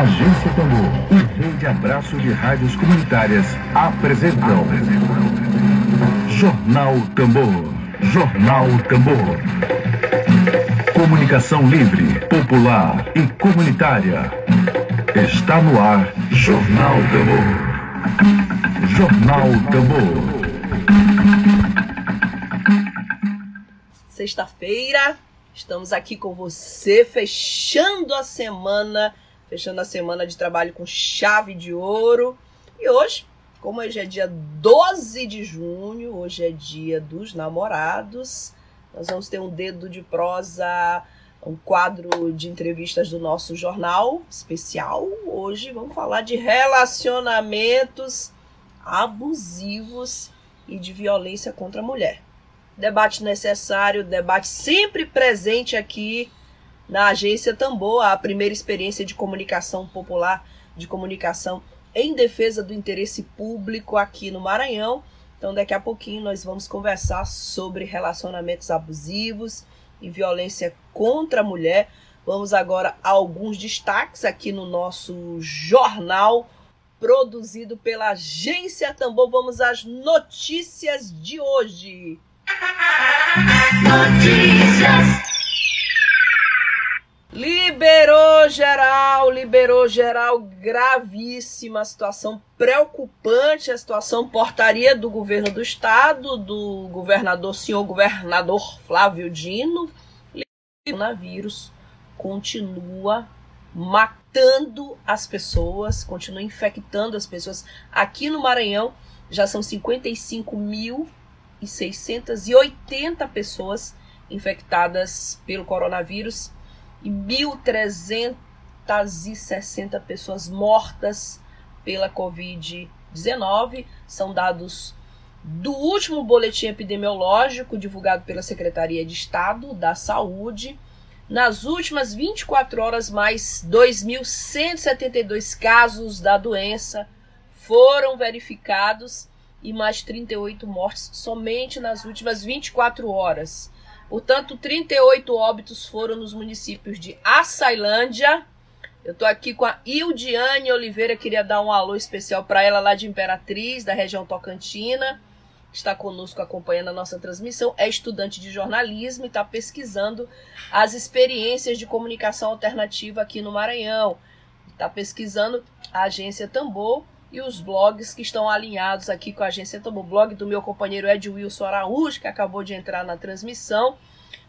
Agência Tambor e Rede Abraço de Rádios Comunitárias apresentam Jornal Tambor. Jornal Tambor. Comunicação livre, popular e comunitária. Está no ar Jornal Tambor. Jornal Tambor. Sexta-feira, estamos aqui com você, fechando a semana, fechando a semana de trabalho com chave de ouro. E hoje, como hoje é dia 12 de junho, hoje é dia dos namorados, nós vamos ter um dedo de prosa, um quadro de entrevistas do nosso jornal especial. Hoje vamos falar de relacionamentos abusivos e de violência contra a mulher debate necessário, debate sempre presente aqui na agência Tambor, a primeira experiência de comunicação popular, de comunicação em defesa do interesse público aqui no Maranhão. Então, daqui a pouquinho nós vamos conversar sobre relacionamentos abusivos e violência contra a mulher. Vamos agora a alguns destaques aqui no nosso jornal produzido pela agência Tambor. Vamos às notícias de hoje. Notícias. Liberou geral, liberou geral, gravíssima situação preocupante, a situação portaria do governo do estado, do governador, senhor governador Flávio Dino, o coronavírus continua matando as pessoas, continua infectando as pessoas. Aqui no Maranhão já são 55 mil e 680 pessoas infectadas pelo coronavírus e 1.360 pessoas mortas pela Covid-19. São dados do último boletim epidemiológico divulgado pela Secretaria de Estado da Saúde. Nas últimas 24 horas, mais 2.172 casos da doença foram verificados e mais 38 mortes somente nas últimas 24 horas. Portanto, 38 óbitos foram nos municípios de Açailândia. Eu estou aqui com a Ildiane Oliveira, queria dar um alô especial para ela lá de Imperatriz, da região Tocantina. Está conosco acompanhando a nossa transmissão. É estudante de jornalismo e está pesquisando as experiências de comunicação alternativa aqui no Maranhão. Está pesquisando a agência Tambor e os blogs que estão alinhados aqui com a agência Tambor. O blog do meu companheiro Ed Wilson Araújo, que acabou de entrar na transmissão,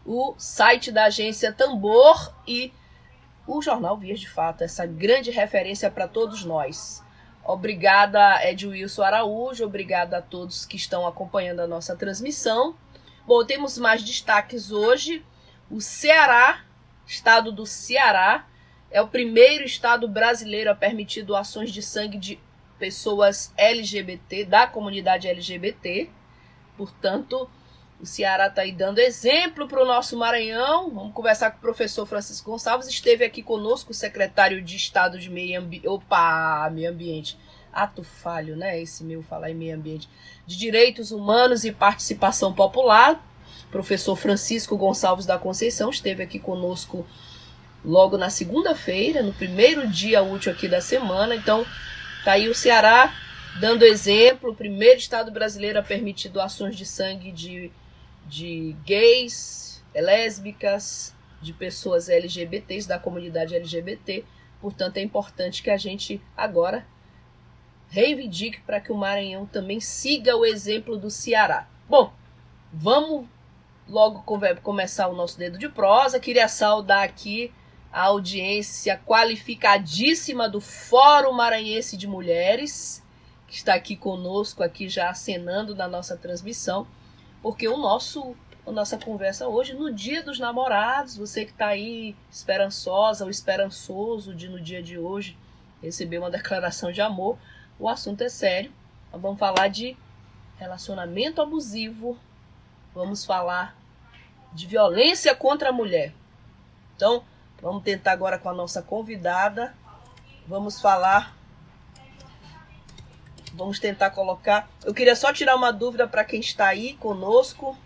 o site da agência Tambor e o jornal Vias de Fato, essa grande referência para todos nós. Obrigada, Ed Wilson Araújo, obrigada a todos que estão acompanhando a nossa transmissão. Bom, temos mais destaques hoje. O Ceará, estado do Ceará, é o primeiro estado brasileiro a permitir doações de sangue de pessoas LGBT, da comunidade LGBT. Portanto, o Ceará está aí dando exemplo para o nosso Maranhão. Vamos conversar com o professor Francisco Gonçalves. Esteve aqui conosco o secretário de Estado de Meio Ambiente. Opa, Meio Ambiente. Ato falho, né? Esse meu falar em meio ambiente. De Direitos Humanos e Participação Popular. Professor Francisco Gonçalves da Conceição esteve aqui conosco logo na segunda-feira, no primeiro dia útil aqui da semana. Então, Tá aí o Ceará dando exemplo, o primeiro estado brasileiro a permitir doações de sangue de, de gays, lésbicas, de pessoas LGBTs, da comunidade LGBT. Portanto, é importante que a gente agora reivindique para que o Maranhão também siga o exemplo do Ceará. Bom, vamos logo começar o nosso dedo de prosa. Queria saudar aqui a audiência qualificadíssima do Fórum Maranhense de Mulheres, que está aqui conosco, aqui já acenando na nossa transmissão, porque o nosso a nossa conversa hoje, no dia dos namorados, você que está aí esperançosa ou esperançoso de no dia de hoje receber uma declaração de amor, o assunto é sério. Vamos falar de relacionamento abusivo, vamos falar de violência contra a mulher. Então, Vamos tentar agora com a nossa convidada. Vamos falar. Vamos tentar colocar. Eu queria só tirar uma dúvida para quem está aí conosco,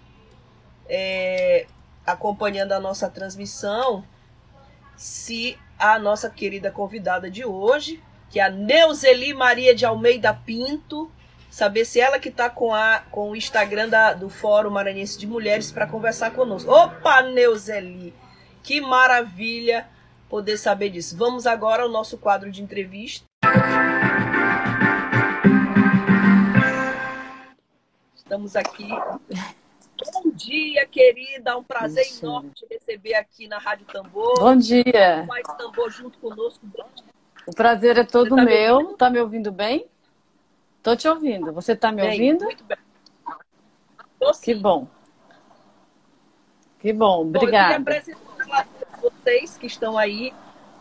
é, acompanhando a nossa transmissão, se a nossa querida convidada de hoje, que é a Neuzeli Maria de Almeida Pinto. Saber se ela que está com, a, com o Instagram da, do Fórum Maranhense de Mulheres para conversar conosco. Opa, Neuzeli! Que maravilha poder saber disso. Vamos agora ao nosso quadro de entrevista. Estamos aqui. Bom dia, querida. É um prazer Isso. enorme te receber aqui na Rádio Tambor. Bom dia. Mais Tambor junto conosco. O prazer é todo tá meu. Me tá me ouvindo bem? Tô te ouvindo. Você tá me bem, ouvindo? Muito bem. Tô, que bom. Que bom. Obrigada. Bom, vocês que estão aí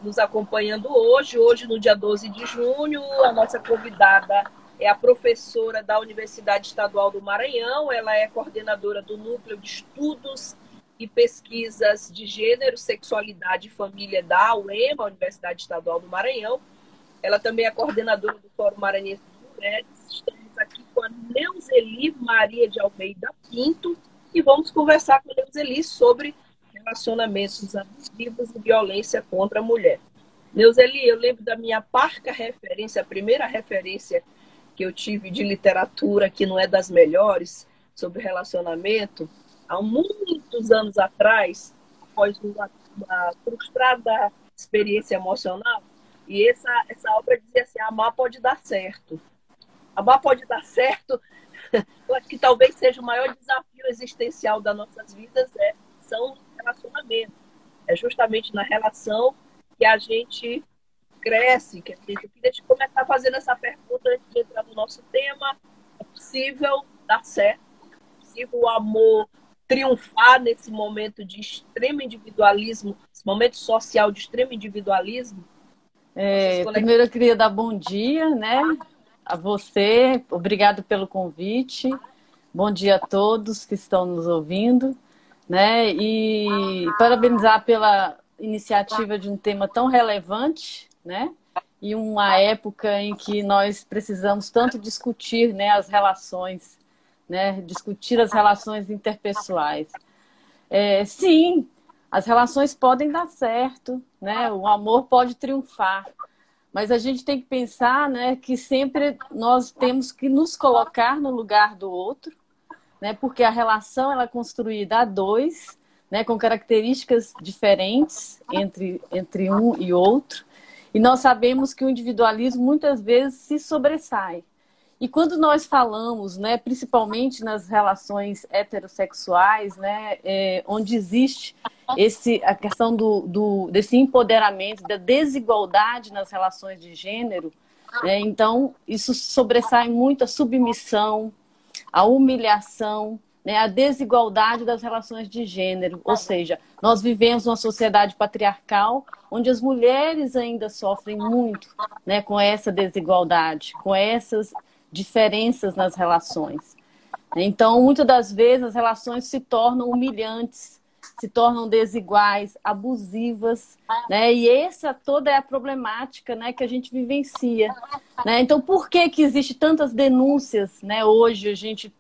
nos acompanhando hoje. Hoje, no dia 12 de junho, a nossa convidada é a professora da Universidade Estadual do Maranhão, ela é coordenadora do Núcleo de Estudos e Pesquisas de Gênero, Sexualidade e Família da UEMA, Universidade Estadual do Maranhão. Ela também é coordenadora do Fórum Maranhense de Mulheres. Estamos aqui com a Neuzeli Maria de Almeida Pinto e vamos conversar com a Neuzeli sobre relacionamentos abusivos e violência contra a mulher. Neuzeli, eu lembro da minha parca referência, a primeira referência que eu tive de literatura que não é das melhores sobre relacionamento, há muitos anos atrás, após uma, uma frustrada experiência emocional, e essa, essa obra dizia assim: amar pode dar certo. Amar pode dar certo. Eu acho que talvez seja o maior desafio existencial das nossas vidas é, são relacionamentos. É justamente na relação que a gente cresce, que a gente, eu queria te começar fazendo essa pergunta antes de entrar no nosso tema. É possível dar certo? É possível o amor triunfar nesse momento de extremo individualismo, esse momento social de extremo individualismo? É, primeiro eu queria dar bom dia, né, a você. Obrigado pelo convite. Bom dia a todos que estão nos ouvindo, né? E parabenizar pela iniciativa de um tema tão relevante, né? E uma época em que nós precisamos tanto discutir, né, as relações, né, discutir as relações interpessoais. É, sim, as relações podem dar certo, né? O amor pode triunfar, mas a gente tem que pensar, né, que sempre nós temos que nos colocar no lugar do outro, né? Porque a relação ela é construída a dois, né, com características diferentes entre entre um e outro. E nós sabemos que o individualismo muitas vezes se sobressai. E quando nós falamos, né, principalmente nas relações heterossexuais, né, é, onde existe esse, a questão do, do, desse empoderamento, da desigualdade nas relações de gênero, né, então isso sobressai muito a submissão, a humilhação, né, a desigualdade das relações de gênero. Ou seja, nós vivemos uma sociedade patriarcal onde as mulheres ainda sofrem muito né, com essa desigualdade, com essas diferenças nas relações. Então, muitas das vezes, as relações se tornam humilhantes, se tornam desiguais, abusivas, né? E essa toda é a problemática, né, que a gente vivencia, né? Então, por que que existe tantas denúncias, né? Hoje a gente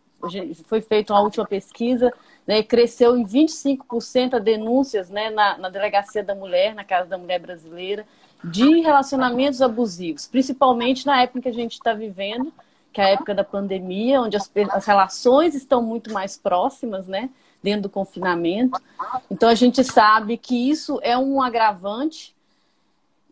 foi feita uma última pesquisa, né, cresceu em 25% a denúncias né, na, na Delegacia da Mulher, na Casa da Mulher Brasileira, de relacionamentos abusivos, principalmente na época que a gente está vivendo, que é a época da pandemia, onde as, as, relações estão muito mais próximas, né, dentro do confinamento. Então a gente sabe que isso é um agravante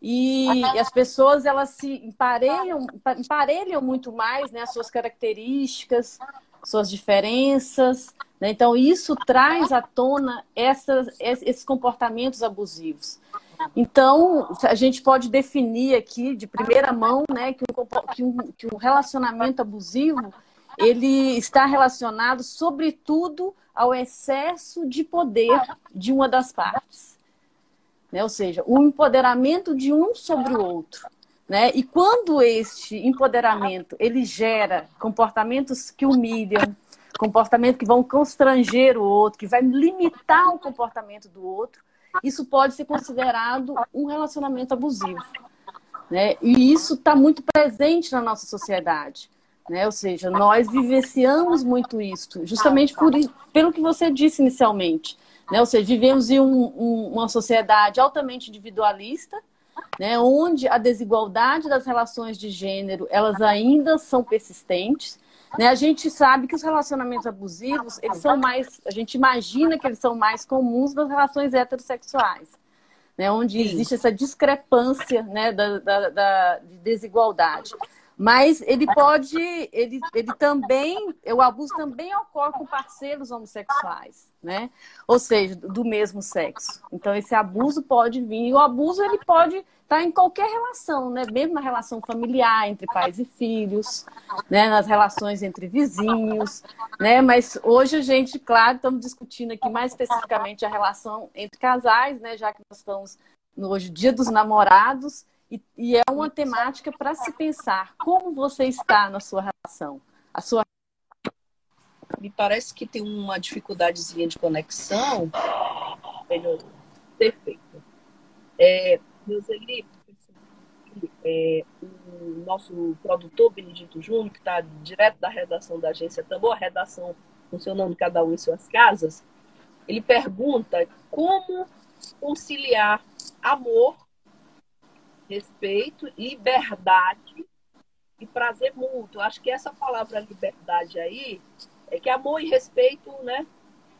e, e as pessoas elas se emparelham, emparelham muito mais, né, as suas características, suas diferenças. Né? Então, isso traz à tona essas, esses comportamentos abusivos. Então, a gente pode definir aqui de primeira mão né, que, um, que, um, relacionamento abusivo ele está relacionado, sobretudo, ao excesso de poder de uma das partes. Né? Ou seja, o empoderamento de um sobre o outro. Né? E quando este empoderamento ele gera comportamentos que humilham, comportamentos que vão constranger o outro, que vai limitar o comportamento do outro, isso pode ser considerado um relacionamento abusivo. Né? E isso está muito presente na nossa sociedade. Né? Ou seja, nós vivenciamos muito isso, justamente por, pelo que você disse inicialmente. Né? Ou seja, vivemos em um, um, uma sociedade altamente individualista, né, onde a desigualdade das relações de gênero elas ainda são persistentes. Né? A gente sabe que os relacionamentos abusivos eles são mais, a gente imagina que eles são mais comuns das relações heterossexuais, né, onde existe essa discrepância né, da, da, da de desigualdade. Mas ele pode, ele, ele também, o abuso também ocorre com parceiros homossexuais, né? Ou seja, do mesmo sexo. Então esse abuso pode vir. E o abuso ele pode estar tá em qualquer relação, né? Mesmo na relação familiar entre pais e filhos, né? Nas relações entre vizinhos, né? Mas hoje a gente, claro, estamos discutindo aqui mais especificamente a relação entre casais, né? Já que nós estamos no hoje Dia dos Namorados e, e é uma temática para se pensar como você está na sua relação. A sua me parece que tem uma dificuldadezinha de conexão. Perfeito. É, Roseli, é, o nosso produtor Benedito Júnior, que está direto da redação da agência Tambor, a redação funcionando cada um em suas casas, ele pergunta como conciliar amor respeito, liberdade e prazer mútuo. Acho que essa palavra liberdade aí é que amor e respeito, né?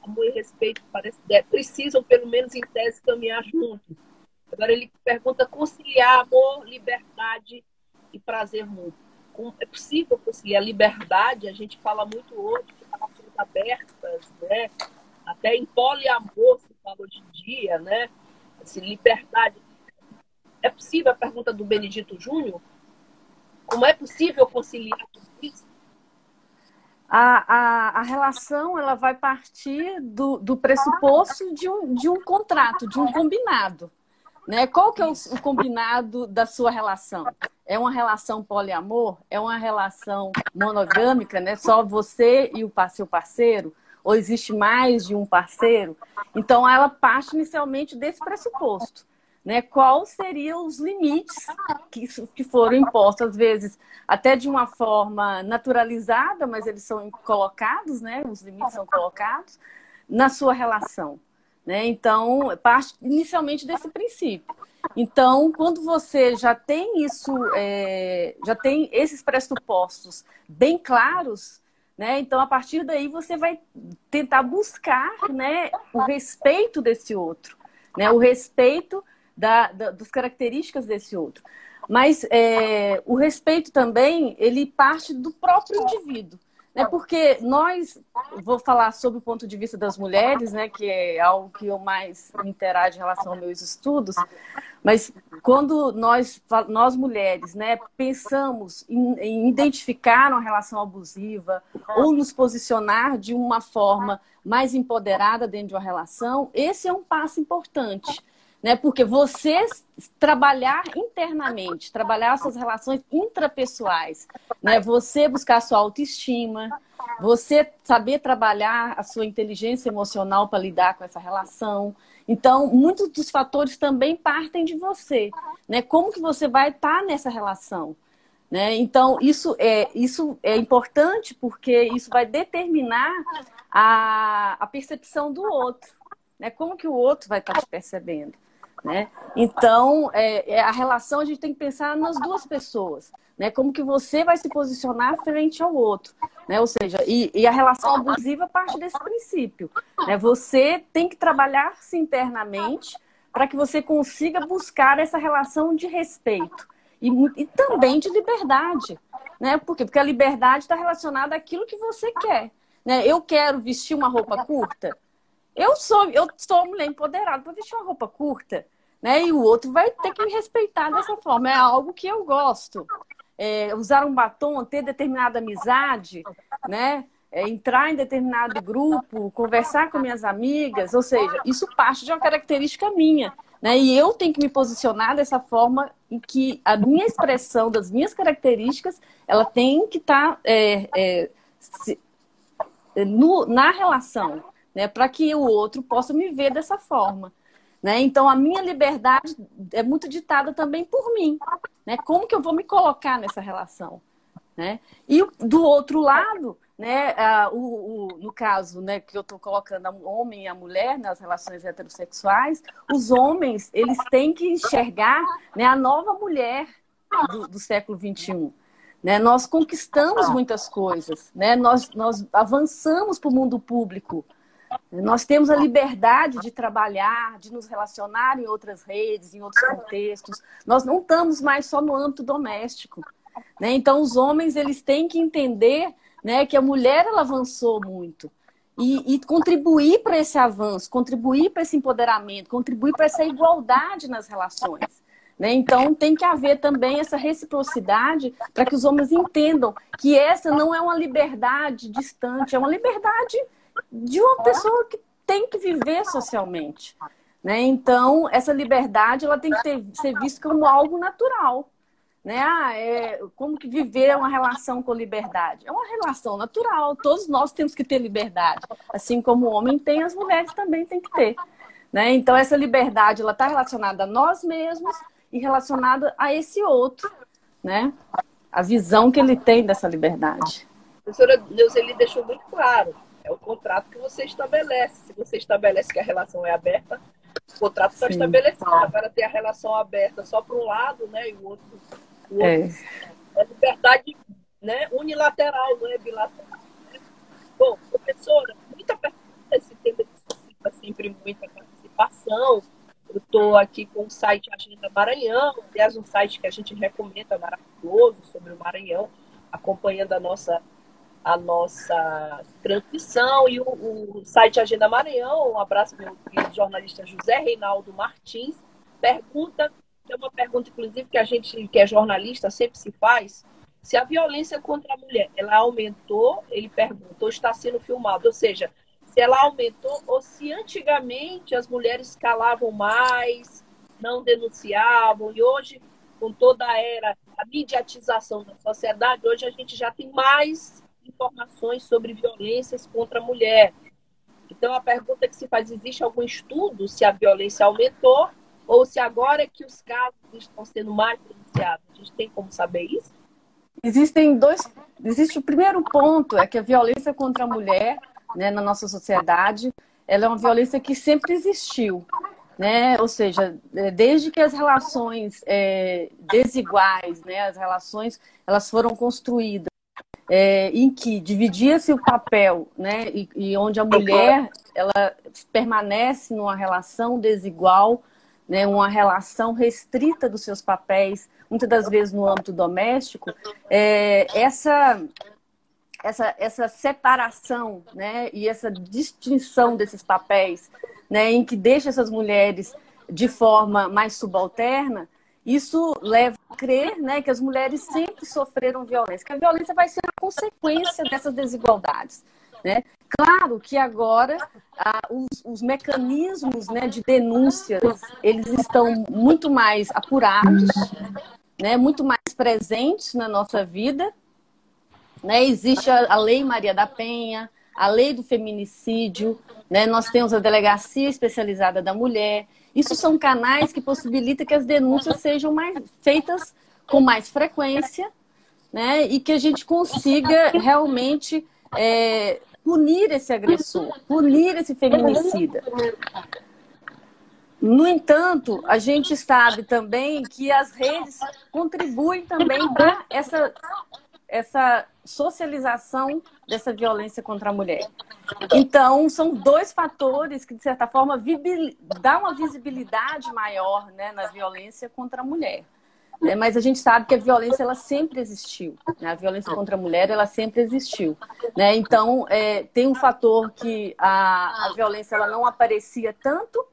Amor e respeito parece, é, precisam, pelo menos em tese, caminhar juntos. Agora ele pergunta conciliar amor, liberdade e prazer mútuo. É possível conciliar liberdade? A gente fala muito hoje de relações abertas, né? Até em poliamor se fala hoje em dia, né? Assim, liberdade é possível a pergunta do Benedito Júnior? Como é possível conciliar tudo isso? A, a, a, relação ela vai partir do, do pressuposto de um, de um contrato, de um combinado. Né? Qual que é o, o combinado da sua relação? É uma relação poliamor? É uma relação monogâmica, né? Só você e o seu parceiro? Ou existe mais de um parceiro? Então, ela parte inicialmente desse pressuposto né, quais seriam os limites que, que foram impostos, às vezes até de uma forma naturalizada, mas eles são colocados, né, os limites são colocados na sua relação. Né? Então, parte inicialmente desse princípio. Então, quando você já tem isso, é, já tem esses pressupostos bem claros, né? Então, a partir daí, você vai tentar buscar né, o respeito desse outro, né? o respeito da, da, das características desse outro. Mas é, o respeito também, ele parte do próprio indivíduo. Né? Porque nós, vou falar sobre o ponto de vista das mulheres, né? que é algo que eu mais interajo em relação aos meus estudos, mas quando nós, nós mulheres né, pensamos em, em identificar uma relação abusiva ou nos posicionar de uma forma mais empoderada dentro de uma relação, esse é um passo importante né? Porque você trabalhar internamente, trabalhar suas relações intrapessoais, né? Você buscar sua autoestima, você saber trabalhar a sua inteligência emocional para lidar com essa relação. Então, muitos dos fatores também partem de você, né? Como que você vai estar nessa relação? Né? Então, isso é, isso é importante porque isso vai determinar a, a percepção do outro. Né? Como que o outro vai estar te percebendo? Né? Então, é, é, a relação a gente tem que pensar nas duas pessoas, né? Como que você vai se posicionar frente ao outro, né? Ou seja, e, e a relação abusiva parte desse princípio, né? Você tem que trabalhar-se internamente para que você consiga buscar essa relação de respeito e, e também de liberdade, né? Por quê? Porque a liberdade está relacionada àquilo que você quer, né? Eu quero vestir uma roupa curta, eu sou, eu sou mulher empoderada para vestir uma roupa curta, né? E o outro vai ter que me respeitar dessa forma. É algo que eu gosto. É, usar um batom, ter determinada amizade, né? É, entrar em determinado grupo, conversar com minhas amigas, ou seja, isso parte de uma característica minha. Né? E eu tenho que me posicionar dessa forma em que a minha expressão das minhas características ela tem que estar tá, é, é, na relação né? Para que o outro possa me ver dessa forma. Né? Então, a minha liberdade é muito ditada também por mim. Né? Como que eu vou me colocar nessa relação? Né? E do outro lado, né, o, o, no caso, né, que eu estou colocando o homem e a mulher nas relações heterossexuais, os homens eles têm que enxergar né, a nova mulher do, do século XXI. Né? Nós conquistamos muitas coisas, né? nós, nós avançamos para o mundo público, nós temos a liberdade de trabalhar, de nos relacionar em outras redes, em outros contextos. Nós não estamos mais só no âmbito doméstico. Né? Então, os homens eles têm que entender né, que a mulher ela avançou muito e, e contribuir para esse avanço, contribuir para esse empoderamento, contribuir para essa igualdade nas relações. Né? Então, tem que haver também essa reciprocidade para que os homens entendam que essa não é uma liberdade distante, é uma liberdade de uma pessoa que tem que viver socialmente. Né? Então, essa liberdade ela tem que ter, ser vista como algo natural. Né? Ah, é, como que viver é uma relação com liberdade? É uma relação natural, todos nós temos que ter liberdade. Assim como o homem tem, as mulheres também têm que ter. Né? Então, essa liberdade está relacionada a nós mesmos, e relacionado a esse outro, né? A visão que ele tem dessa liberdade. A professora Deus ele deixou muito claro. É o contrato que você estabelece. Se você estabelece que a relação é aberta, o contrato está estabelecido. Agora ter a relação aberta só para um lado, né? E o outro. O outro é. é liberdade né, unilateral, não é bilateral. Bom, professora, muita pergunta, esse tema necessita sempre muita participação. Eu estou aqui com o site Agenda Maranhão, aliás, um site que a gente recomenda maravilhoso sobre o Maranhão, acompanhando a nossa, a nossa transmissão. E o, o site Agenda Maranhão, um abraço meu jornalista José Reinaldo Martins, pergunta, é uma pergunta, inclusive, que a gente, que é jornalista, sempre se faz, se a violência contra a mulher ela aumentou, ele pergunta, ou está sendo filmado, ou seja, se ela aumentou ou se antigamente as mulheres calavam mais, não denunciavam, e hoje, com toda a era, a mediatização da sociedade, hoje a gente já tem mais informações sobre violências contra a mulher. Então, a pergunta que se faz: existe algum estudo se a violência aumentou ou se agora que os casos estão sendo mais denunciados? A gente tem como saber isso? Existem dois. Existe o primeiro ponto, é que a violência contra a mulher né, na nossa sociedade, ela é uma violência que sempre existiu. Né? Ou seja, é, desde que as relações é, desiguais, né, as relações, elas foram construídas é, em que dividia-se o papel, né, e, e, onde a mulher ela permanece numa relação desigual, né, uma relação restrita dos seus papéis, muitas das vezes no âmbito doméstico, é, essa essa, essa separação né, e essa distinção desses papéis, né, em que deixa essas mulheres de forma mais subalterna, isso leva a crer né, que as mulheres sempre sofreram violência, que a violência vai ser consequência dessas desigualdades. Né? Claro que agora ah, os, os, mecanismos né, de denúncias eles estão muito mais apurados, né, muito mais presentes na nossa vida, né? Existe a, a Lei Maria da Penha, a Lei do Feminicídio, né? nós temos a Delegacia Especializada da Mulher. Isso são canais que possibilitam que as denúncias sejam mais, feitas com mais frequência né? e que a gente consiga realmente é, punir esse agressor, punir esse feminicida. No entanto, a gente sabe também que as redes contribuem também para essa, essa socialização dessa violência contra a mulher. Então, são dois fatores que, de certa forma, dão uma visibilidade maior né, na violência contra a mulher. Né? Mas a gente sabe que a violência ela sempre existiu. Né? A violência contra a mulher ela sempre existiu. Né? Então, é, tem um fator que a, a violência ela não aparecia tanto,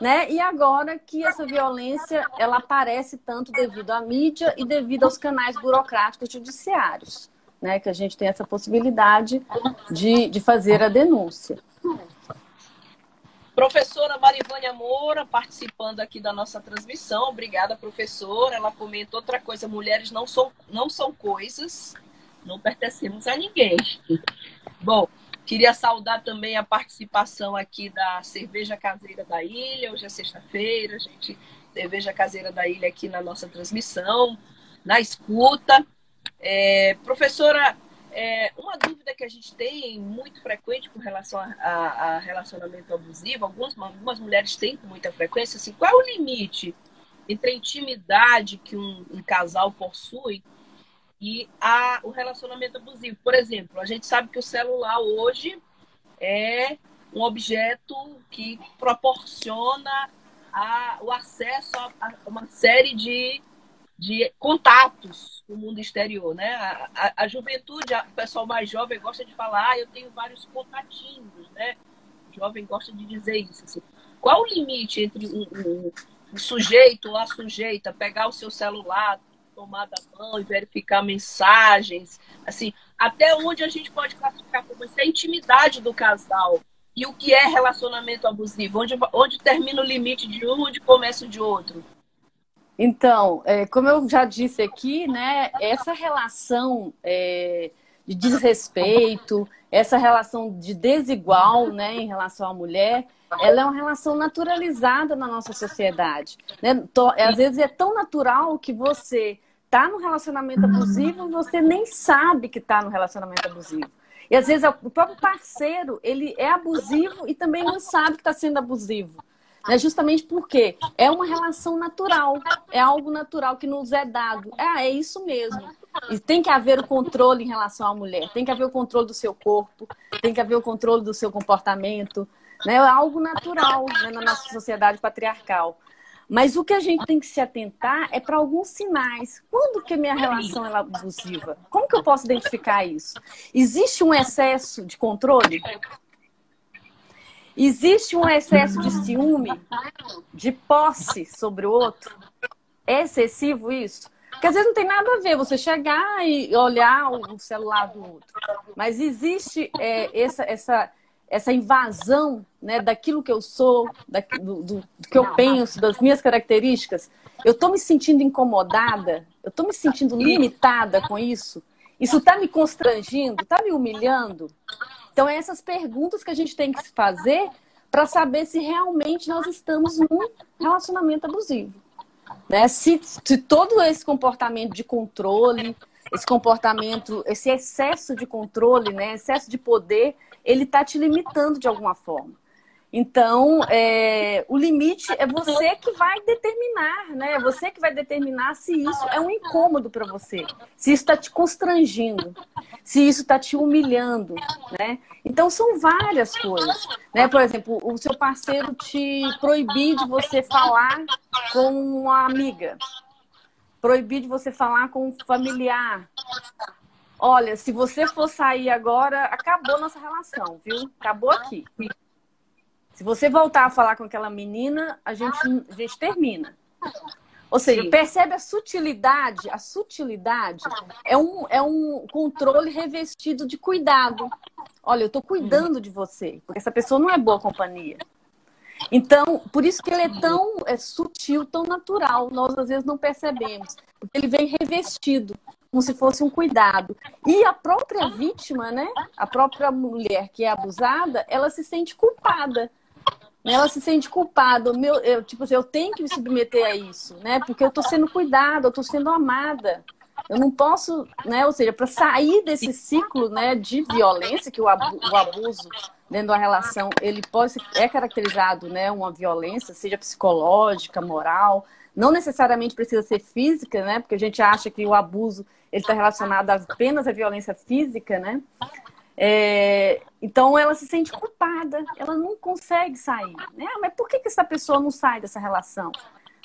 né? E agora que essa violência ela aparece tanto devido à mídia e devido aos canais burocráticos judiciários né, que a gente tem essa possibilidade de, de fazer a denúncia. Professora Marivânia Moura, participando aqui da nossa transmissão. Obrigada, professora. Ela comenta outra coisa: mulheres não são, não são coisas, não pertencemos a ninguém. Bom, queria saudar também a participação aqui da Cerveja Caseira da Ilha. Hoje é sexta-feira, a gente Cerveja Caseira da Ilha aqui na nossa transmissão, na escuta. É, professora, é, uma dúvida que a gente tem muito frequente com relação a, a, a relacionamento abusivo, algumas, algumas mulheres têm com muita frequência, assim, qual é o limite entre a intimidade que um, um casal possui e a, o relacionamento abusivo? Por exemplo, a gente sabe que o celular hoje é um objeto que proporciona a, o acesso a, a uma série de de contatos com o mundo exterior, né? A, a, a, juventude, o pessoal mais jovem gosta de falar, ah, eu tenho vários contatinhos, né? O jovem gosta de dizer isso. Assim. Qual o limite entre um, um, um sujeito ou a sujeita pegar o seu celular, tomar da mão e verificar mensagens, assim, até onde a gente pode classificar como isso é a intimidade do casal e o que é relacionamento abusivo, onde, onde termina o limite de um, onde começa o de outro. Então, é, como eu já disse aqui, né, essa relação é, de desrespeito, essa relação de desigual né, em relação à mulher, ela é uma relação naturalizada na nossa sociedade. Né? Às vezes é tão natural que você está no relacionamento abusivo e você nem sabe que está no relacionamento abusivo. E às vezes o próprio parceiro ele é abusivo e também não sabe que está sendo abusivo. É justamente porque é uma relação natural, é algo natural que nos é dado. É, é isso mesmo. E tem que haver o controle em relação à mulher, tem que haver o controle do seu corpo, tem que haver o controle do seu comportamento. Né? É algo natural né, na nossa sociedade patriarcal. Mas o que a gente tem que se atentar é para alguns sinais. Quando que minha relação é abusiva? Como que eu posso identificar isso? Existe um excesso de controle? Existe um excesso de ciúme, de posse sobre o outro? É excessivo isso? Porque às vezes não tem nada a ver você chegar e olhar o celular do outro. Mas existe é, essa, essa, essa invasão né, daquilo que eu sou, da, do, do, do, que eu penso, das minhas características. Eu estou me sentindo incomodada, eu estou me sentindo limitada com isso. Isso está me constrangindo, está me humilhando. Então, é essas perguntas que a gente tem que se fazer para saber se realmente nós estamos num relacionamento abusivo. Né? Se, se todo esse comportamento de controle, esse comportamento, esse excesso de controle, né, excesso de poder, ele está te limitando de alguma forma. Então, é, o limite é você que vai determinar, né? É você que vai determinar se isso é um incômodo para você, se isso está te constrangindo, se isso está te humilhando, né? Então, são várias coisas, né? Por exemplo, o seu parceiro te proibir de você falar com uma amiga, proibir de você falar com um familiar. Olha, se você for sair agora, acabou nossa relação, viu? Acabou aqui. Se você voltar a falar com aquela menina, a gente, a gente termina. Ou seja, Sim. percebe a sutilidade? A sutilidade é um, é um controle revestido de cuidado. Olha, eu estou cuidando de você, porque essa pessoa não é boa companhia. Então, por isso que ele é tão é, sutil, tão natural. Nós às vezes não percebemos, porque ele vem revestido, como se fosse um cuidado. E a própria vítima, né? A própria mulher que é abusada, ela se sente culpada ela se sente culpada. Meu, eu, tipo assim, eu tenho que me submeter a isso, né? Porque eu estou sendo cuidada, eu estou sendo amada. Eu não posso, né? Ou seja, para sair desse ciclo, né, de violência que o, abu o abuso dentro da relação ele pode é caracterizado, né, uma violência, seja psicológica, moral, não necessariamente precisa ser física, né? Porque a gente acha que o abuso ele está relacionado apenas à violência física, né? É, então ela se sente culpada, ela não consegue sair. Né? Mas por que, que essa pessoa não sai dessa relação?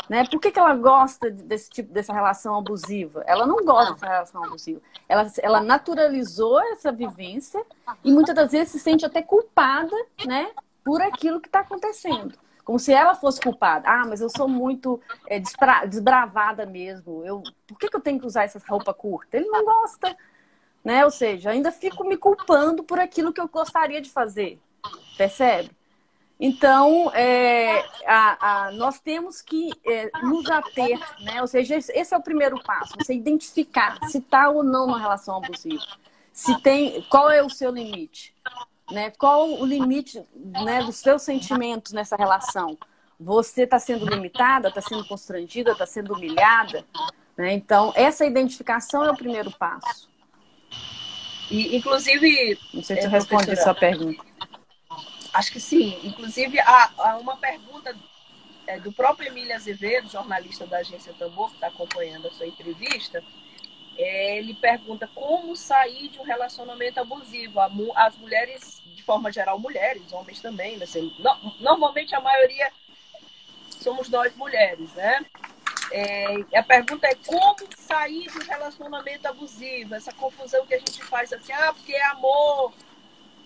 Né? Por que, que ela gosta desse tipo dessa relação abusiva? Ela não gosta dessa relação abusiva. Ela, ela naturalizou essa vivência e muitas das vezes se sente até culpada né, por aquilo que está acontecendo. Como se ela fosse culpada. Ah, mas eu sou muito é, desbravada mesmo. Eu, por que, que eu tenho que usar essa roupa curta? Ele não gosta né? Ou seja, ainda fico me culpando por aquilo que eu gostaria de fazer, percebe? Então, é, a, a, nós temos que é, nos ater, né? Ou seja, esse é o primeiro passo, você identificar se está ou não uma relação abusiva. Se tem, qual é o seu limite? Né? Qual o limite né, dos seus sentimentos nessa relação? Você está sendo limitada, está sendo constrangida, está sendo humilhada? Né? Então, essa identificação é o primeiro passo. E, inclusive. Não sei se eu é, respondi a sua pergunta. Acho que sim. Inclusive, há, há uma pergunta é, do próprio Emílio Azevedo, jornalista da agência Tambor, que está acompanhando a sua entrevista. É, ele pergunta como sair de um relacionamento abusivo. As mulheres, de forma geral, mulheres, homens também, né? Assim, normalmente a maioria somos nós mulheres, né? É, a pergunta é como sair de um relacionamento abusivo, essa confusão que a gente faz assim, ah, porque é amor,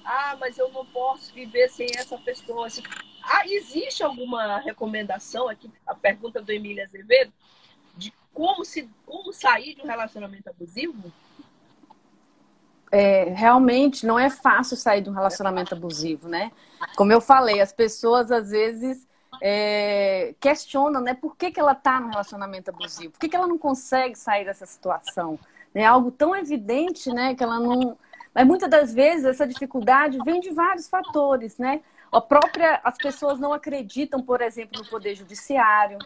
ah, mas eu não posso viver sem essa pessoa. Assim, ah, existe alguma recomendação aqui, a pergunta do Emília Azevedo, de como, se, como sair de um relacionamento abusivo? É, realmente não é fácil sair de um relacionamento abusivo, né? Como eu falei, as pessoas às vezes é, questionam, né? Por que, que ela está no relacionamento abusivo? Por que, que ela não consegue sair dessa situação? É algo tão evidente, né? Que ela não. Mas muitas das vezes essa dificuldade vem de vários fatores, né? A própria, as pessoas não acreditam, por exemplo, no poder judiciário,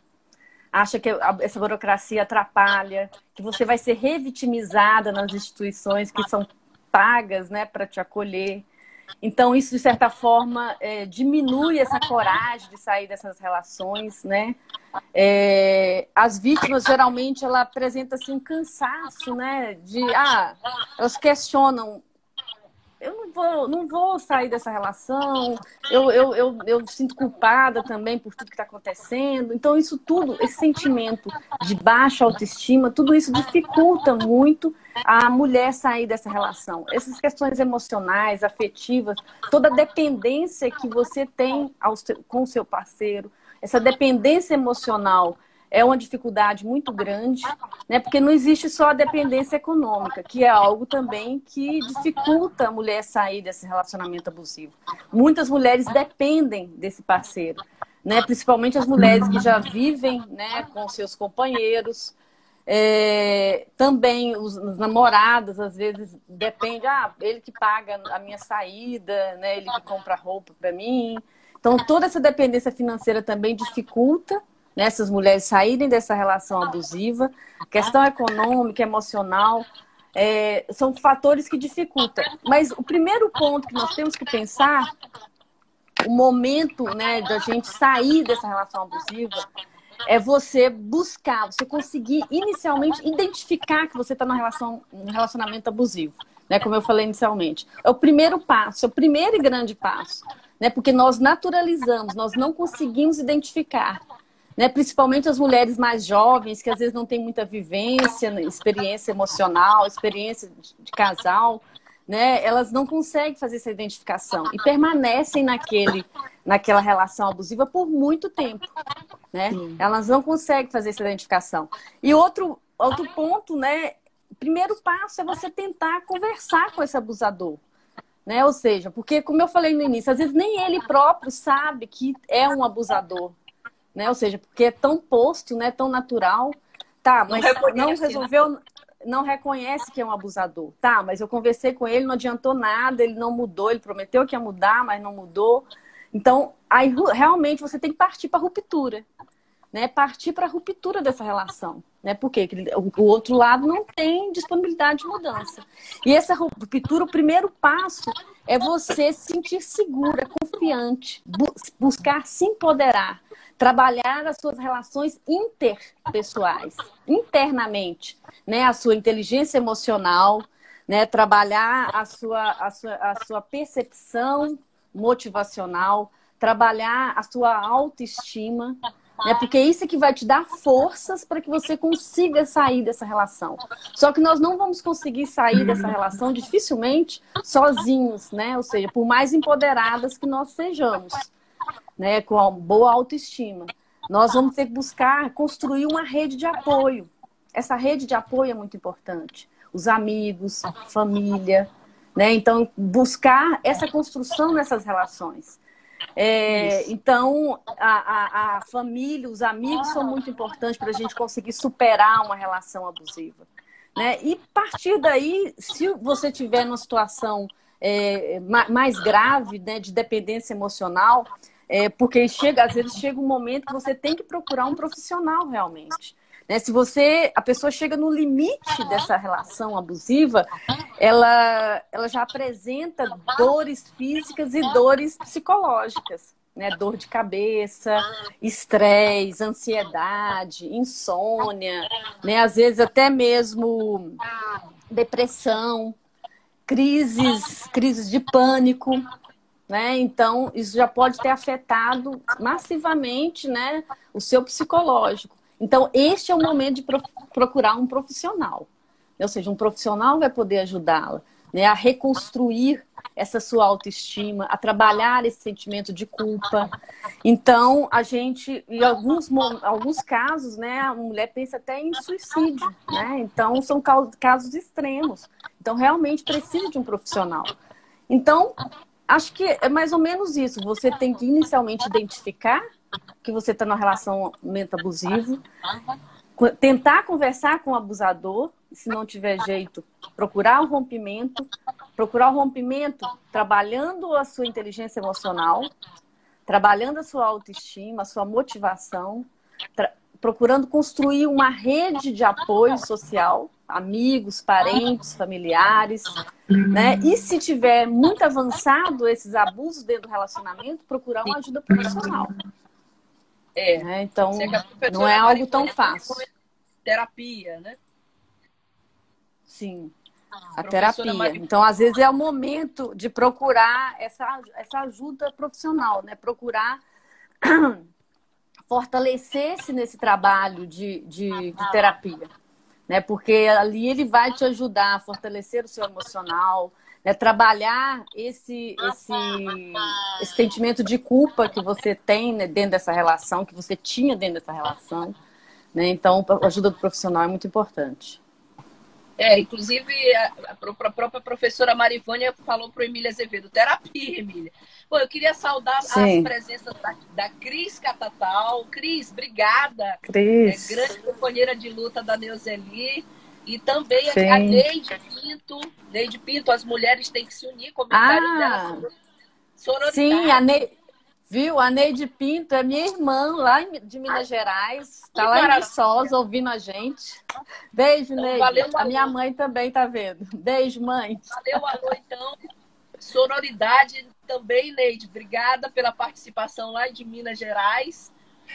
acha que essa burocracia atrapalha, que você vai ser revitimizada nas instituições que são pagas, né, para te acolher. Então, isso, de certa forma, é, diminui essa coragem de sair dessas relações, né? É, as vítimas, geralmente, ela apresenta assim, um cansaço, né? De, ah, elas questionam eu não vou, não vou sair dessa relação, eu, eu, eu, eu sinto culpada também por tudo que está acontecendo. Então, isso tudo, esse sentimento de baixa autoestima, tudo isso dificulta muito a mulher sair dessa relação. Essas questões emocionais, afetivas, toda a dependência que você tem ao, com o seu parceiro, essa dependência emocional é uma dificuldade muito grande, né? Porque não existe só a dependência econômica, que é algo também que dificulta a mulher sair desse relacionamento abusivo. Muitas mulheres dependem desse parceiro, né? Principalmente as mulheres que já vivem, né, com seus companheiros. É, também os, os, namorados às vezes depende, ah, ele que paga a minha saída, né? Ele que compra roupa para mim. Então toda essa dependência financeira também dificulta né, essas mulheres saírem dessa relação abusiva. Questão econômica, emocional, é, são fatores que dificultam. Mas o primeiro ponto que nós temos que pensar, o momento né, da gente sair dessa relação abusiva, é você buscar, você conseguir inicialmente identificar que você está numa relação, num relacionamento abusivo, né? Como eu falei inicialmente. É o primeiro passo, é o primeiro e grande passo, né? Porque nós naturalizamos, nós não conseguimos identificar né? principalmente as mulheres mais jovens, que às vezes não têm muita vivência, né, experiência emocional, experiência de casal, né? elas não conseguem fazer essa identificação e permanecem naquele, naquela relação abusiva por muito tempo. Né? Elas não conseguem fazer essa identificação. E outro, outro ponto, né? primeiro passo é você tentar conversar com esse abusador. Né? Ou seja, porque, como eu falei no início, às vezes nem ele próprio sabe que é um abusador né? Ou seja, porque é tão posto, né? Tão natural. Tá, mas não, não né? resolveu, não reconhece que é um abusador. Tá, mas eu conversei com ele, não adiantou nada, ele não mudou, ele prometeu que ia mudar, mas não mudou. Então, aí realmente você tem que partir para a ruptura. Né, partir para a ruptura dessa relação. Né? Porque o outro lado não tem disponibilidade de mudança. E essa ruptura, o primeiro passo é você se sentir segura, confiante, bu buscar se empoderar, trabalhar as suas relações interpessoais, internamente, né? A sua inteligência emocional, né? Trabalhar a sua, a sua, a sua percepção motivacional, trabalhar a sua autoestima, né? Porque isso é que vai te dar forças para que você consiga sair dessa relação. Só que nós não vamos conseguir sair dessa relação dificilmente sozinhos, né? Ou seja, por mais empoderadas que nós sejamos né, com boa autoestima. Nós vamos ter que buscar construir uma rede de apoio. Essa rede de apoio é muito importante. Os amigos, família, né? Então, buscar essa construção nessas relações. É, então, a, a, a, família, os amigos são muito importantes para a gente conseguir superar uma relação abusiva. Né? E partir daí, se você tiver numa situação é, mais grave, né, de dependência emocional, é, porque chega, às vezes chega um momento que você tem que procurar um profissional realmente. Né? Se você, a pessoa chega no limite dessa relação abusiva, ela, ela já apresenta dores físicas e dores psicológicas. Né, dor de cabeça, estresse, ansiedade, insônia, né, às vezes até mesmo depressão, crises, crises de pânico, né? Então, isso já pode ter afetado massivamente, né, o seu psicológico. Então, este é o momento de procurar um profissional. Ou seja, um profissional vai poder ajudá-la né, a reconstruir essa sua autoestima, a trabalhar esse sentimento de culpa. Então, a gente, em alguns, alguns casos, né, a mulher pensa até em suicídio, né? Então, são casos extremos. Então, realmente precisa de um profissional. Então, acho que é mais ou menos isso. Você tem que inicialmente identificar que você está numa relacionamento abusivo, tentar conversar com o abusador, se não tiver jeito, procurar o rompimento, procurar o rompimento trabalhando a sua inteligência emocional, trabalhando a sua autoestima, a sua motivação, procurando construir uma rede de apoio social, amigos, parentes, familiares, né? E se tiver muito avançado esses abusos dentro do relacionamento, procurar uma ajuda profissional. É. Né? Então, não é algo tão fácil. Terapia, né? Sim. A terapia. Então, às vezes é o momento de procurar essa, essa ajuda profissional, né? Procurar fortalecer-se nesse trabalho de, de, de, terapia, né? Porque ali ele vai te ajudar a fortalecer o seu emocional, né? trabalhar esse, esse, esse sentimento de culpa que você tem né? dentro dessa relação, que você tinha dentro dessa relação. Né? Então, a ajuda do profissional é muito importante. É, inclusive a, a, própria professora Marivânia falou para o Emília Azevedo, terapia, Emília. Bom, eu queria saudar Sim. as presenças da, da Cris Catatal. Cris, obrigada. Cris. É, grande companheira de luta da Neuzeli. E também Sim. a Neide Pinto. Neide Pinto, as mulheres têm que se unir, comentários ah, dela. Sim, a Neide. Viu? A Neide Pinto é minha irmã lá de Minas Gerais. Está lá em Viçosa ouvindo a gente. Beijo, então, Neide. Valeu, a minha mãe também tá vendo. Beijo, mãe. Valeu, alô, então. Sororidade também, Neide. Obrigada pela participação lá de Minas Gerais.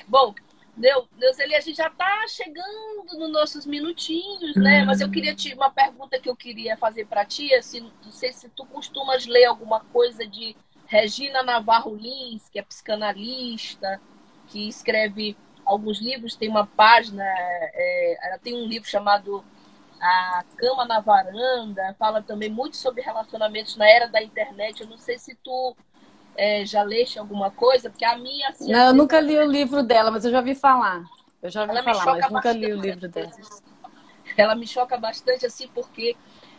Bom, Deus, ele, a gente já está chegando nos nossos minutinhos, né? Mas eu queria te uma pergunta que eu queria fazer para ti, assim, não sei se tu costumas ler alguma coisa de Regina Navarro Lins, que é psicanalista, que escreve alguns livros, tem uma página, é, ela tem um livro chamado A Cama na Varanda, fala também muito sobre relacionamentos na era da internet. Eu não sei se tu é, já leste alguma coisa, porque a minha. Assim, não, eu nunca li o livro dela, mas eu já ouvi falar. Eu já ouvi falar, mas nunca li o livro dela. Ela me choca bastante, assim, porque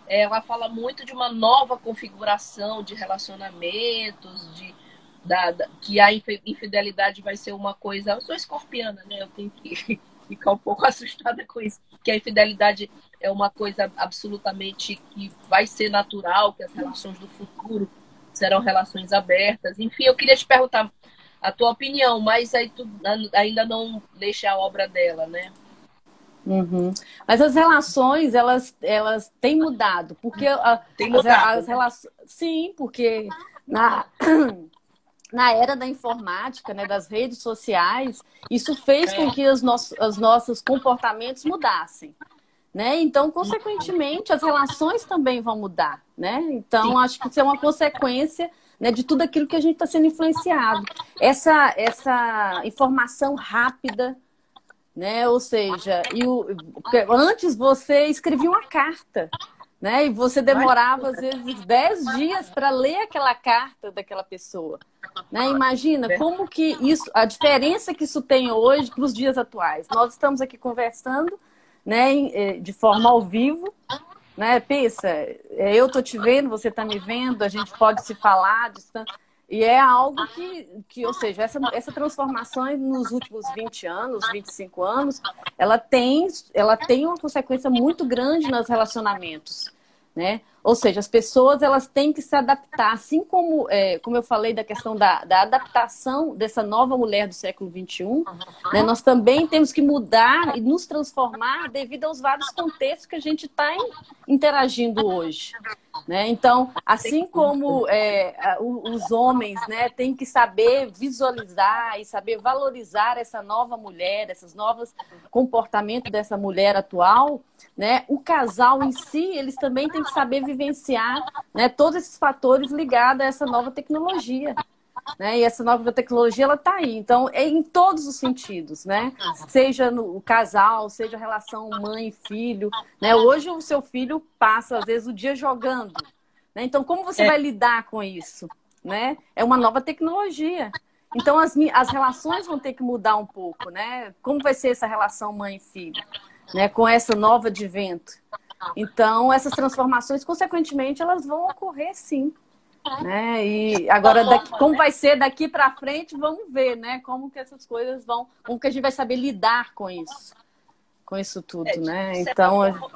ela fala muito de uma nova configuração de relacionamentos, de da, da, que a infidelidade vai ser uma coisa. Eu sou escorpiana, né? Eu tenho que ficar um pouco assustada com isso. Que a infidelidade é uma coisa absolutamente que vai ser natural, que as relações do futuro serão relações abertas. Enfim, eu queria te perguntar a tua opinião, mas aí tu ainda não deixa a obra dela, né? Uhum. Mas as relações, elas, elas têm mudado. Porque a, Tem mudado, as, as né? relações. Sim, porque na, na era da informática, né, das redes sociais, isso fez é. com que os nossos, os nossos comportamentos mudassem. Né? Então, consequentemente, as relações também vão mudar. Né? Então, acho que isso é uma consequência né, de tudo aquilo que a gente está sendo influenciado. Essa, essa informação rápida, né? Ou seja, e o, antes você escrevia uma carta, né? E você demorava às vezes 10 dias para ler aquela carta daquela pessoa. Né? Imagina como que isso, a diferença que isso tem hoje para os dias atuais. Nós estamos aqui conversando, né, eh, de forma ao vivo, né? Pensa, é, eu tô te vendo, você está me vendo, a gente pode se falar. E é algo que, que ou seja, essa, essa transformação nos últimos 20 anos, 25 anos, ela tem, ela tem uma consequência muito grande nos relacionamentos. Né? Ou seja, as pessoas elas têm que se adaptar, assim como, é, como eu falei da questão da, da, adaptação dessa nova mulher do século XXI, né, nós também temos que mudar e nos transformar devido aos vários contextos que a gente está interagindo hoje. Né? Então, assim como é, os homens né, têm que saber visualizar e saber valorizar essa nova mulher, esses novos comportamentos dessa mulher atual, né, o casal em si, eles também têm que saber vivenciar né, todos esses fatores ligados a essa nova tecnologia. Né? E essa nova tecnologia ela está aí. Então, é em todos os sentidos, né? Seja no casal, seja a relação mãe e filho. Né? Hoje o seu filho passa, às vezes, o dia jogando. Né? Então, como você é. vai lidar com isso? Né? É uma nova tecnologia. Então, as, as relações vão ter que mudar um pouco, né? Como vai ser essa relação mãe filho? Né? Com essa nova advento. Então, essas transformações, consequentemente, elas vão ocorrer sim. Né? E agora, daqui, como vai ser daqui para frente, vamos ver, né? Como que essas coisas vão, como que a gente vai saber lidar com isso, com isso tudo, é, né? Então,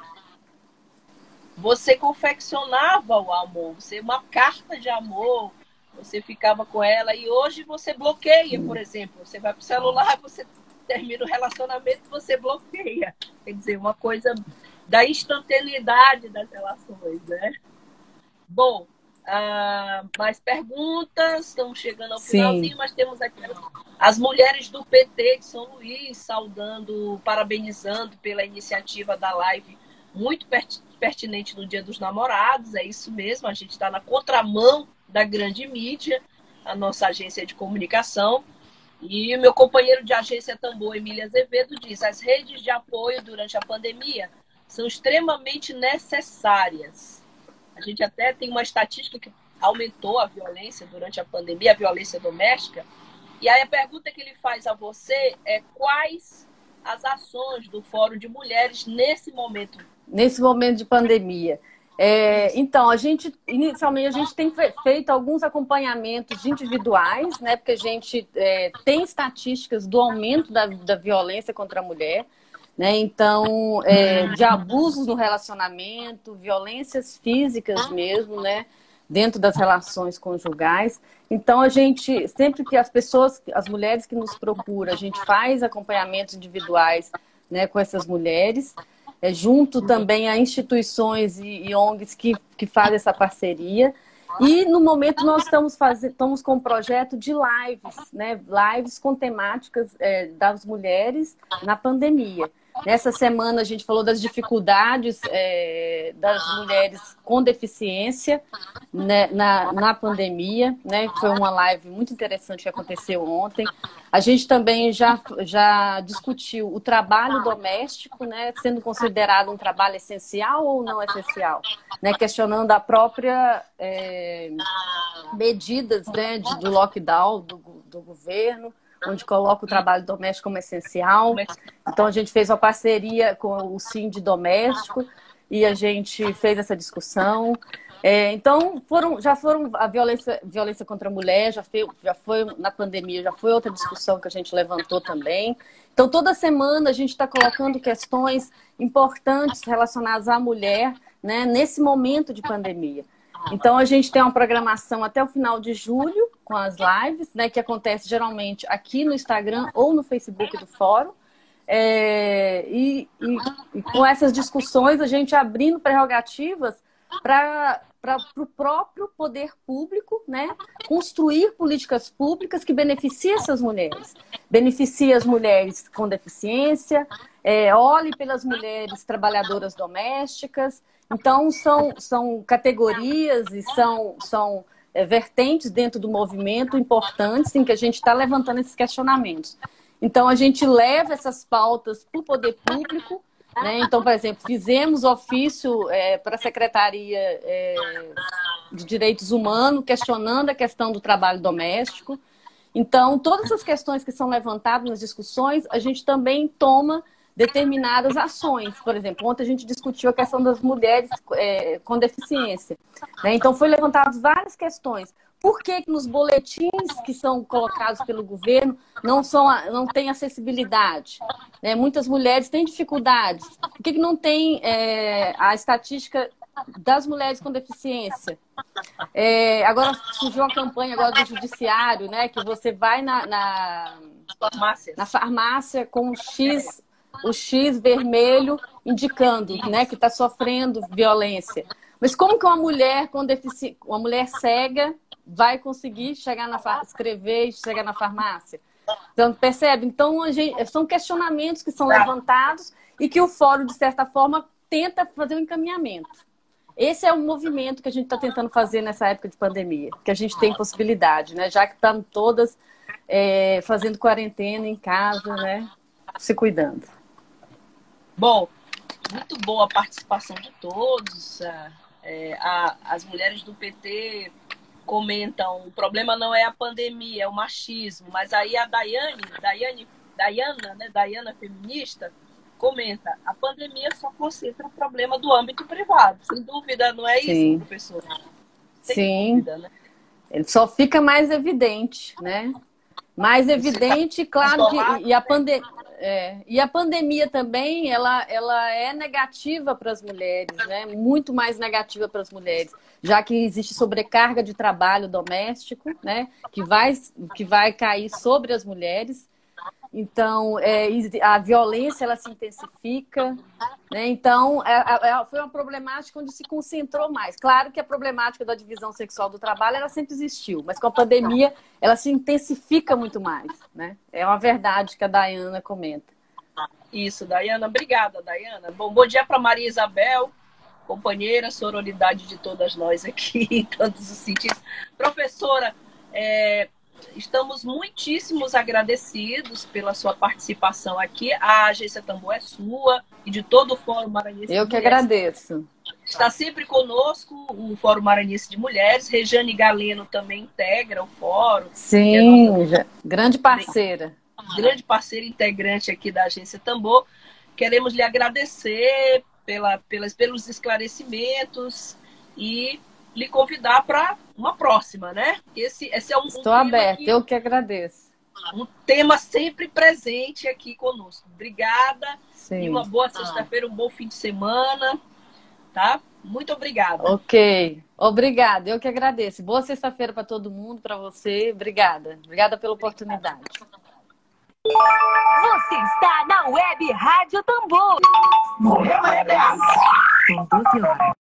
você confeccionava o amor, você uma carta de amor, você ficava com ela e hoje você bloqueia, por exemplo, você vai para o celular, você termina o relacionamento, você bloqueia, quer dizer, uma coisa da instantaneidade das relações, né? Bom, ah, mais perguntas, estamos chegando ao Sim. finalzinho, mas temos aqui as mulheres do PT de São Luís saudando, parabenizando pela iniciativa da live muito pertinente no Dia dos Namorados, é isso mesmo, a gente está na contramão da grande mídia, a nossa agência de comunicação. E o meu companheiro de agência Tambor, Emília Azevedo, diz: as redes de apoio durante a pandemia são extremamente necessárias a gente até tem uma estatística que aumentou a violência durante a pandemia, a violência doméstica. E aí a pergunta que ele faz a você é quais as ações do Fórum de Mulheres nesse momento? Nesse momento de pandemia. É, então, a gente, inicialmente, a gente tem feito alguns acompanhamentos individuais, né? Porque a gente é, tem estatísticas do aumento da, da violência contra a mulher. Né? Então, é, de abusos no relacionamento, violências físicas mesmo, né? Dentro das relações conjugais. Então, a gente, sempre que as pessoas, as mulheres que nos procuram, a gente faz acompanhamentos individuais né, com essas mulheres, é, junto também a instituições e, e ONGs que, que fazem essa parceria. E no momento nós estamos estamos com um projeto de lives, né? Lives com temáticas é, das mulheres na pandemia. Nessa semana a gente falou das dificuldades é, das mulheres com deficiência né, na, na pandemia, né? Foi uma live muito interessante que aconteceu ontem. A gente também já, já discutiu o trabalho doméstico, né? Sendo considerado um trabalho essencial ou não essencial, né? Questionando a própria é, medidas né, de, do lockdown do, do governo onde coloca o trabalho doméstico como essencial. Então, a gente fez uma parceria com o Sim Doméstico e a gente fez essa discussão. É, então, foram, já foram a violência, violência contra a mulher, já foi, já foi na pandemia, já foi outra discussão que a gente levantou também. Então, toda semana a gente está colocando questões importantes relacionadas à mulher né, nesse momento de pandemia. Então, a gente tem uma programação até o final de julho com as lives, né, que acontece geralmente aqui no Instagram ou no Facebook do Fórum. É, e, e, e, com essas discussões, a gente abrindo prerrogativas para o próprio poder público né, construir políticas públicas que beneficiem essas mulheres. Beneficie as mulheres com deficiência, é, olhe pelas mulheres trabalhadoras domésticas, então, são, são categorias e são, são vertentes dentro do movimento importantes em que a gente está levantando esses questionamentos. Então, a gente leva essas pautas para o poder público. Né? Então, por exemplo, fizemos ofício é, para a Secretaria é, de Direitos Humanos questionando a questão do trabalho doméstico. Então, todas as questões que são levantadas nas discussões, a gente também toma determinadas ações. Por exemplo, ontem a gente discutiu a questão das mulheres é, com deficiência. Né? Então, foi levantadas várias questões. Por que, que nos boletins que são colocados pelo governo não, são, não tem acessibilidade? Né? Muitas mulheres têm dificuldades. Por que, que não tem é, a estatística das mulheres com deficiência. É, agora surgiu uma campanha agora do judiciário, né? Que você vai na, na, na farmácia com o X, o X vermelho indicando né, que está sofrendo violência. Mas como que uma mulher com uma mulher cega vai conseguir chegar na escrever e chegar na farmácia? Então, percebe? Então, gente, são questionamentos que são levantados e que o fórum, de certa forma, tenta fazer um encaminhamento. Esse é o movimento que a gente está tentando fazer nessa época de pandemia, que a gente tem possibilidade, né? Já que estão todas é, fazendo quarentena em casa, né? Se cuidando. Bom, muito boa a participação de todos. É, a, as mulheres do PT comentam, o problema não é a pandemia, é o machismo. Mas aí a Daiane, Daiane, Daiana, né, Daiana feminista, comenta, a pandemia só concentra o problema do âmbito privado. Sem dúvida, não é Sim. isso, professor? Sem Sim. Dúvida, né? Ele só fica mais evidente, né? Mais evidente, claro que e a pandemia é, e a pandemia também, ela, ela é negativa para as mulheres, né? Muito mais negativa para as mulheres, já que existe sobrecarga de trabalho doméstico, né? Que vai, que vai cair sobre as mulheres. Então, é, a violência ela se intensifica. Né? Então, é, é, é, foi uma problemática onde se concentrou mais. Claro que a problemática da divisão sexual do trabalho ela sempre existiu, mas com a pandemia ela se intensifica muito mais. Né? É uma verdade que a Dayana comenta. Isso, Dayana. Obrigada, Dayana. Bom, bom dia para Maria Isabel, companheira, sororidade de todas nós aqui, em todos os sentidos. Professora, é, Estamos muitíssimos agradecidos pela sua participação aqui. A agência Tambor é sua e de todo o Fórum Maranhense. Eu que agradeço. Está sempre conosco o Fórum Maranhense de Mulheres. Rejane Galeno também integra o fórum. Sim, é nossa... grande parceira. Grande parceira integrante aqui da agência Tambor. Queremos lhe agradecer pela, pelas, pelos esclarecimentos e lhe convidar para uma próxima, né? Esse, esse é um, Estou um aberta, eu que agradeço. Um tema sempre presente aqui conosco. Obrigada. Sim. E uma boa sexta-feira, um bom fim de semana. Tá? Muito obrigada. Ok. Obrigada. Eu que agradeço. Boa sexta-feira para todo mundo, para você. Obrigada. Obrigada pela oportunidade. Você está na Web Rádio Tambor. Morreu, Tem 12 horas.